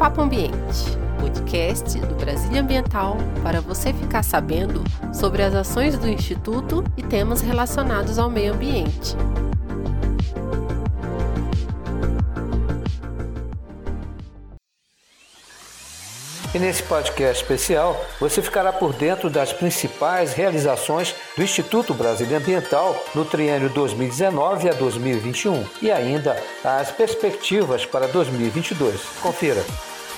Papo Ambiente, podcast do Brasília Ambiental para você ficar sabendo sobre as ações do Instituto e temas relacionados ao meio ambiente. E nesse podcast especial, você ficará por dentro das principais realizações do Instituto Brasília Ambiental no triênio 2019 a 2021 e ainda as perspectivas para 2022. Confira.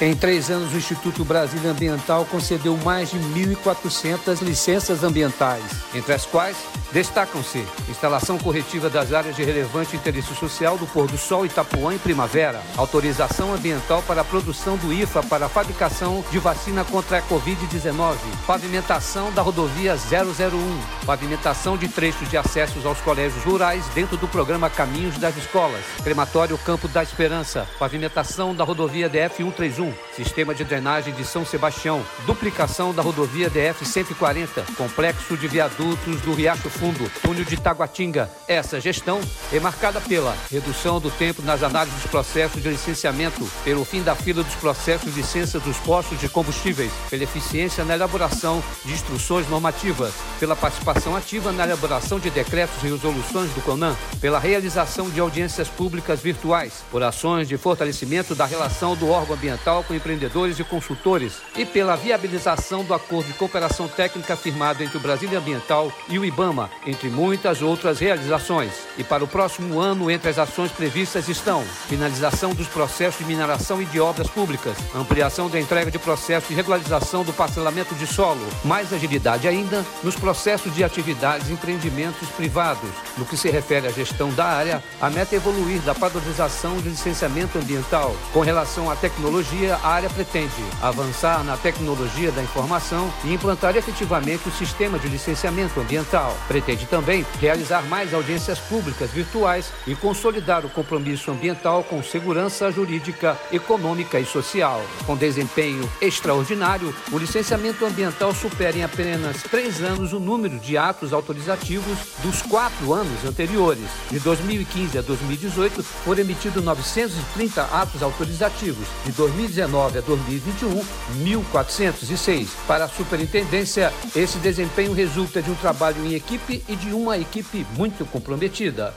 Em três anos, o Instituto Brasília Ambiental concedeu mais de 1.400 licenças ambientais, entre as quais destacam-se instalação corretiva das áreas de relevante interesse social do Pôr do Sol Itapuã em primavera, autorização ambiental para a produção do IFA para a fabricação de vacina contra a Covid-19, pavimentação da rodovia 001, pavimentação de trechos de acessos aos colégios rurais dentro do programa Caminhos das Escolas, crematório Campo da Esperança, pavimentação da rodovia DF 131, sistema de drenagem de São Sebastião, duplicação da rodovia DF 140, complexo de viadutos do Riacho Fundo, túnel de Taguatinga. Essa gestão é marcada pela redução do tempo nas análises dos processos de licenciamento, pelo fim da fila dos processos de licença dos postos de combustíveis, pela eficiência na elaboração de instruções normativas, pela participação ativa na elaboração de decretos e resoluções do CONAN, pela realização de audiências públicas virtuais, por ações de fortalecimento da relação do órgão ambiental com empreendedores e consultores e pela viabilização do acordo de cooperação técnica firmado entre o Brasília Ambiental e o IBAMA, entre muitas outras realizações. E para o próximo ano, entre as ações previstas estão finalização dos processos de mineração e de obras públicas, ampliação da entrega de processos de regularização do parcelamento de solo, mais agilidade ainda nos processos de atividades e empreendimentos privados. No que se refere à gestão da área, a meta é evoluir da padronização de licenciamento ambiental com relação à tecnologia a área pretende avançar na tecnologia da informação e implantar efetivamente o sistema de licenciamento ambiental. Pretende também realizar mais audiências públicas virtuais e consolidar o compromisso ambiental com segurança jurídica, econômica e social. Com desempenho extraordinário, o licenciamento ambiental supera em apenas três anos o número de atos autorizativos dos quatro anos anteriores. De 2015 a 2018, foram emitidos 930 atos autorizativos. De 2019 2019 a 2021, 1.406. Para a superintendência, esse desempenho resulta de um trabalho em equipe e de uma equipe muito comprometida.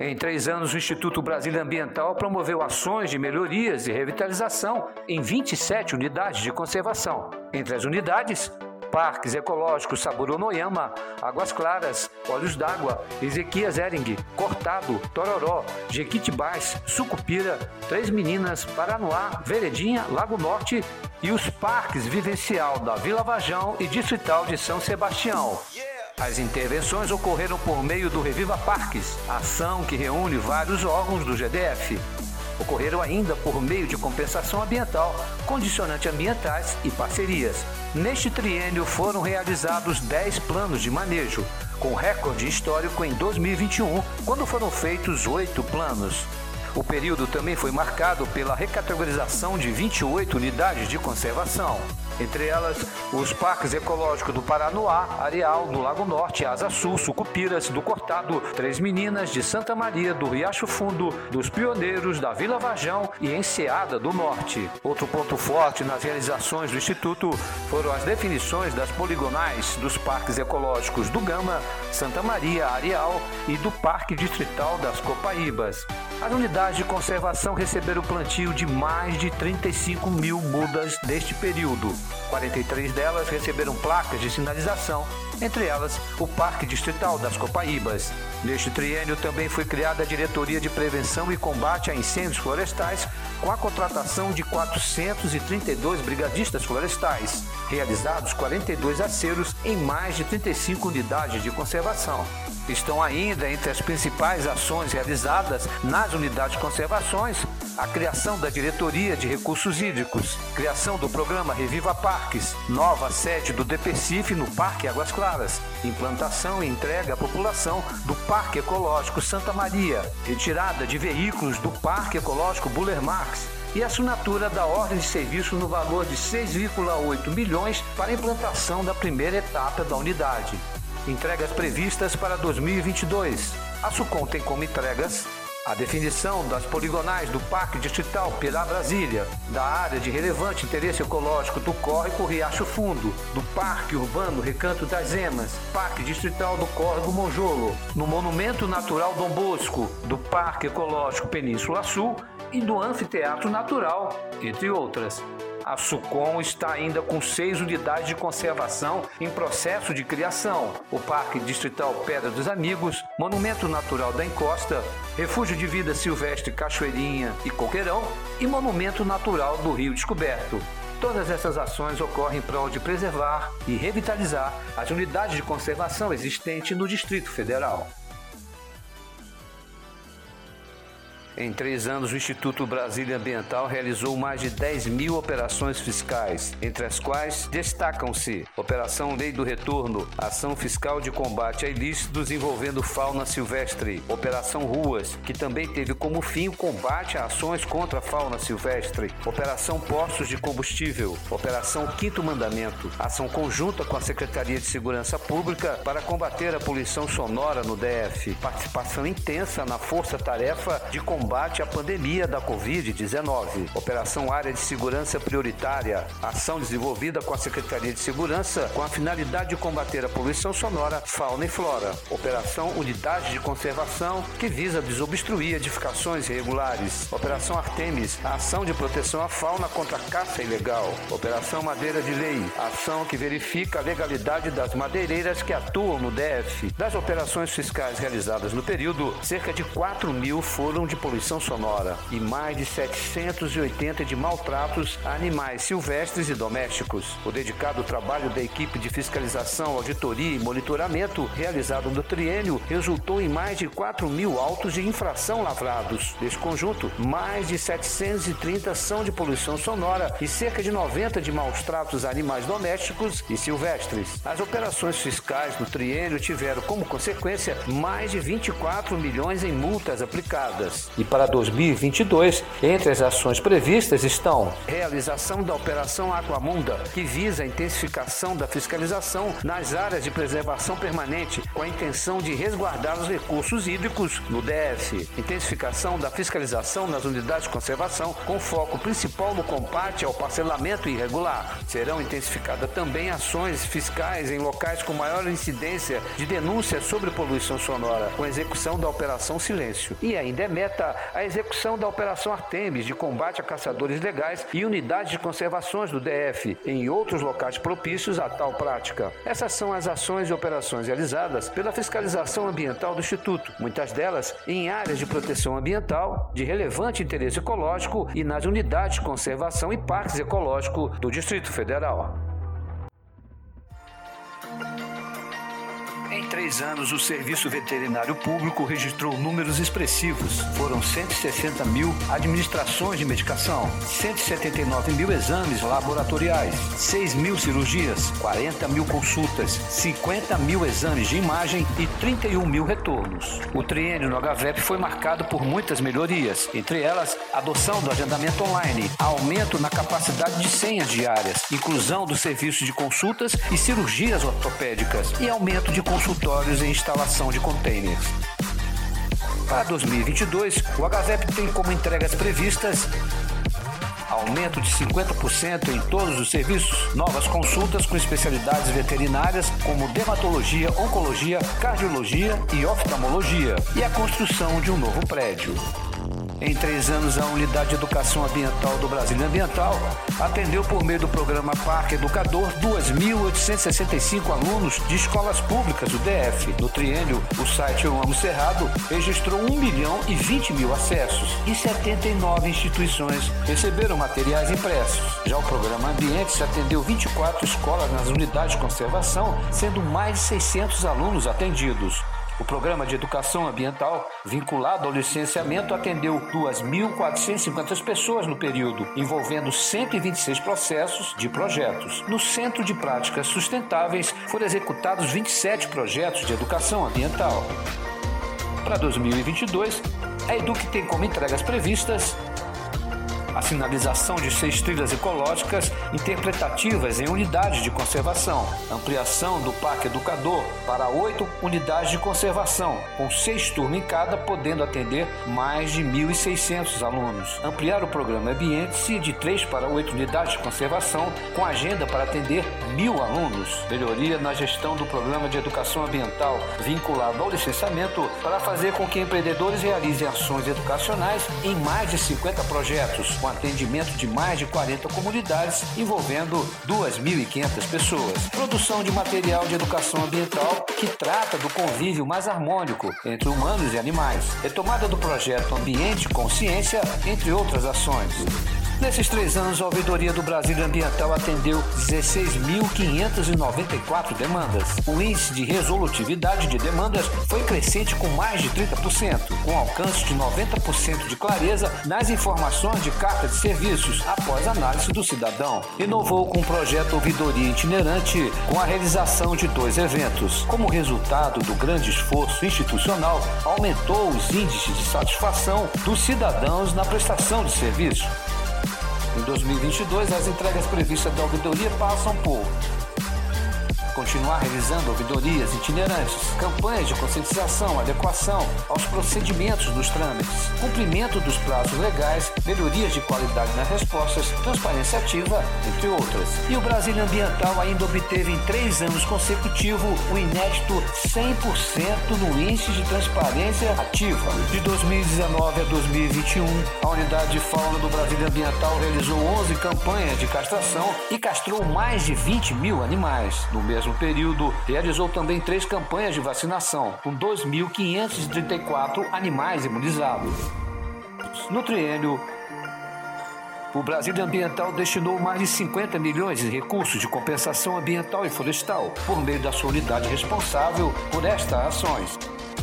Em três anos, o Instituto Brasília Ambiental promoveu ações de melhorias e revitalização em 27 unidades de conservação. Entre as unidades, Parques Ecológicos Saburonoyama, Águas Claras, Olhos d'Água, Ezequias Ering, Cortado, Tororó, Jequitibás, Sucupira, Três Meninas, Paranoá, Veredinha, Lago Norte e os parques vivencial da Vila Vajão e Distrital de São Sebastião. As intervenções ocorreram por meio do Reviva Parques, ação que reúne vários órgãos do GDF. Ocorreram ainda por meio de compensação ambiental, condicionantes ambientais e parcerias. Neste triênio foram realizados 10 planos de manejo, com recorde histórico em 2021, quando foram feitos oito planos. O período também foi marcado pela recategorização de 28 unidades de conservação entre elas os parques ecológicos do Paranoá, Areal, do Lago Norte, Asa Sul, Sucupiras, do Cortado, Três Meninas, de Santa Maria, do Riacho Fundo, dos Pioneiros, da Vila Varjão e Enseada do Norte. Outro ponto forte nas realizações do Instituto foram as definições das poligonais dos parques ecológicos do Gama, Santa Maria, Areal e do Parque Distrital das Copaíbas. As unidades de conservação receberam plantio de mais de 35 mil mudas neste período. 43 delas receberam placas de sinalização, entre elas o Parque Distrital das Copaíbas. Neste triênio também foi criada a Diretoria de Prevenção e Combate a Incêndios Florestais, com a contratação de 432 brigadistas florestais, realizados 42 aceros em mais de 35 unidades de conservação. Estão ainda entre as principais ações realizadas nas unidades de conservações a criação da Diretoria de Recursos Hídricos, criação do programa Reviva Parques, nova sede do DPCIF no Parque Águas Claras, implantação e entrega à população do Parque Ecológico Santa Maria, retirada de veículos do Parque Ecológico Buller Marx, e assinatura da ordem de serviço no valor de 6,8 milhões para a implantação da primeira etapa da unidade. Entregas previstas para 2022. A SUCOM tem como entregas a definição das poligonais do Parque Distrital pela Brasília, da área de relevante interesse ecológico do Córrego Riacho Fundo, do Parque Urbano Recanto das Emas, Parque Distrital do Córrego Monjolo, no Monumento Natural Dom Bosco, do Parque Ecológico Península Sul e do Anfiteatro Natural, entre outras. A SUCOM está ainda com seis unidades de conservação em processo de criação: o Parque Distrital Pedra dos Amigos, Monumento Natural da Encosta, Refúgio de Vida Silvestre Cachoeirinha e Coqueirão e Monumento Natural do Rio Descoberto. Todas essas ações ocorrem em prol de preservar e revitalizar as unidades de conservação existentes no Distrito Federal. Em três anos, o Instituto Brasília Ambiental realizou mais de 10 mil operações fiscais, entre as quais destacam-se Operação Lei do Retorno, Ação Fiscal de Combate a Ilícitos envolvendo fauna silvestre, Operação Ruas, que também teve como fim o combate a ações contra a fauna silvestre, Operação Postos de Combustível, Operação Quinto Mandamento, ação conjunta com a Secretaria de Segurança Pública para combater a poluição sonora no DF, participação intensa na força-tarefa de combate combate à pandemia da Covid-19. Operação Área de Segurança Prioritária, ação desenvolvida com a Secretaria de Segurança com a finalidade de combater a poluição sonora, fauna e flora. Operação Unidade de Conservação, que visa desobstruir edificações irregulares. Operação Artemis, ação de proteção à fauna contra a caça ilegal. Operação Madeira de Lei, ação que verifica a legalidade das madeireiras que atuam no DF. Das operações fiscais realizadas no período, cerca de 4 mil foram de poluição sonora e mais de 780 de maltratos a animais silvestres e domésticos. O dedicado trabalho da equipe de fiscalização, auditoria e monitoramento realizado no triênio resultou em mais de 4 mil autos de infração lavrados. Neste conjunto, mais de 730 são de poluição sonora e cerca de 90 de maus tratos a animais domésticos e silvestres. As operações fiscais no triênio tiveram como consequência mais de 24 milhões em multas aplicadas e para 2022, entre as ações previstas estão realização da Operação Aquamunda, que visa a intensificação da fiscalização nas áreas de preservação permanente, com a intenção de resguardar os recursos hídricos no DF. Intensificação da fiscalização nas unidades de conservação, com foco principal no combate ao parcelamento irregular. Serão intensificadas também ações fiscais em locais com maior incidência de denúncias sobre poluição sonora, com execução da Operação Silêncio. E ainda é meta a execução da Operação Artemis de combate a caçadores legais e unidades de conservações do DF em outros locais propícios a tal prática. Essas são as ações e operações realizadas pela fiscalização ambiental do Instituto, muitas delas em áreas de proteção ambiental de relevante interesse ecológico e nas unidades de conservação e parques ecológicos do Distrito Federal. Em três anos, o Serviço Veterinário Público registrou números expressivos. Foram 160 mil administrações de medicação, 179 mil exames laboratoriais, 6 mil cirurgias, 40 mil consultas, 50 mil exames de imagem e 31 mil retornos. O triênio no HVEP foi marcado por muitas melhorias, entre elas adoção do agendamento online, aumento na capacidade de senhas diárias, inclusão do serviço de consultas e cirurgias ortopédicas e aumento de consultas consultórios e instalação de containers. Para 2022, o HVEP tem como entregas previstas aumento de 50% em todos os serviços, novas consultas com especialidades veterinárias como dermatologia, oncologia, cardiologia e oftalmologia, e a construção de um novo prédio. Em três anos, a Unidade de Educação Ambiental do Brasil Ambiental atendeu por meio do programa Parque Educador 2.865 alunos de escolas públicas do DF. No triênio, o site Eu Amo Cerrado registrou 1 milhão e 20 mil acessos e 79 instituições receberam materiais impressos. Já o programa Ambientes atendeu 24 escolas nas unidades de conservação, sendo mais de 600 alunos atendidos. O programa de educação ambiental, vinculado ao licenciamento, atendeu 2.450 pessoas no período, envolvendo 126 processos de projetos. No Centro de Práticas Sustentáveis, foram executados 27 projetos de educação ambiental. Para 2022, a Educ tem como entregas previstas a sinalização de seis trilhas ecológicas interpretativas em unidades de conservação, ampliação do Parque Educador para oito unidades de conservação, com seis turmas em cada, podendo atender mais de 1.600 alunos. Ampliar o programa Ambiente de três para oito unidades de conservação, com agenda para atender mil alunos. Melhoria na gestão do programa de educação ambiental vinculado ao licenciamento para fazer com que empreendedores realizem ações educacionais em mais de 50 projetos, com atendimento de mais de 40 comunidades, envolvendo 2.500 pessoas. Produção de material de educação ambiental que trata do convívio mais harmônico entre humanos e animais. Retomada do projeto Ambiente Consciência, entre outras ações. Nesses três anos, a Ouvidoria do Brasil Ambiental atendeu 16.594 demandas. O índice de resolutividade de demandas foi crescente com mais de 30%, com alcance de 90% de clareza nas informações de carta de serviços após análise do cidadão. Inovou com o projeto Ouvidoria Itinerante com a realização de dois eventos. Como resultado do grande esforço institucional, aumentou os índices de satisfação dos cidadãos na prestação de serviço. Em 2022, as entregas previstas da ouvidoria passam por continuar realizando ouvidorias itinerantes, campanhas de conscientização, adequação aos procedimentos dos trâmites, cumprimento dos prazos legais, melhorias de qualidade nas respostas, transparência ativa, entre outras. E o Brasília Ambiental ainda obteve em três anos consecutivos o inédito 100% no índice de transparência ativa. De 2019 a 2021, a unidade de fauna do Brasília Ambiental realizou 11 campanhas de castração e castrou mais de 20 mil animais. No mesmo mesmo período, realizou também três campanhas de vacinação, com 2.534 animais imunizados. No triênio, o Brasil Ambiental destinou mais de 50 milhões de recursos de compensação ambiental e florestal, por meio da sua unidade responsável por estas ações.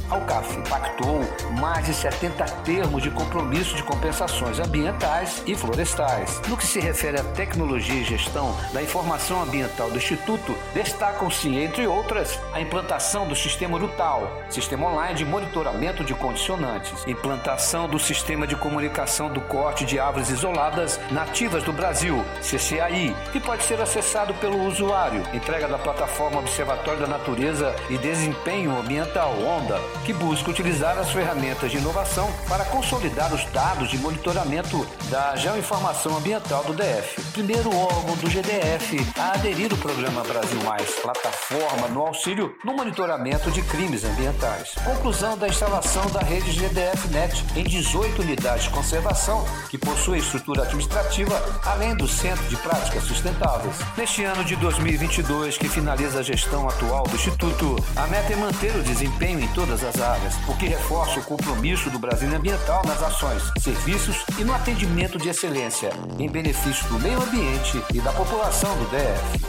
A UCAF pactou mais de 70 termos de compromisso de compensações ambientais e florestais. No que se refere à tecnologia e gestão da informação ambiental do Instituto, destacam-se, entre outras, a implantação do sistema Rutal, Sistema Online de Monitoramento de Condicionantes, implantação do Sistema de Comunicação do Corte de Árvores Isoladas Nativas do Brasil, CCAI, que pode ser acessado pelo usuário, entrega da plataforma Observatório da Natureza e Desempenho Ambiental, ONDA, que busca utilizar as ferramentas de inovação para consolidar os dados de monitoramento da geoinformação ambiental do DF. Primeiro órgão do GDF a aderir ao programa Brasil Mais, plataforma no auxílio no monitoramento de crimes ambientais. Conclusão da instalação da rede GDF Net em 18 unidades de conservação, que possui estrutura administrativa, além do Centro de Práticas Sustentáveis. Neste ano de 2022, que finaliza a gestão atual do Instituto, a meta é manter o desempenho em todas as áreas, o que reforça o compromisso do Brasil ambiental nas ações, serviços e no atendimento de excelência, em benefício do meio ambiente e da população do DF.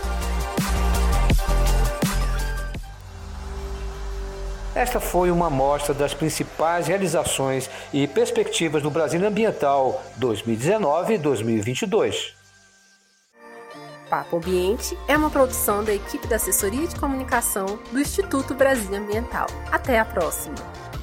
Esta foi uma amostra das principais realizações e perspectivas do Brasil Ambiental 2019-2022. Papo Ambiente é uma produção da equipe da Assessoria de Comunicação do Instituto Brasil Ambiental. Até a próxima!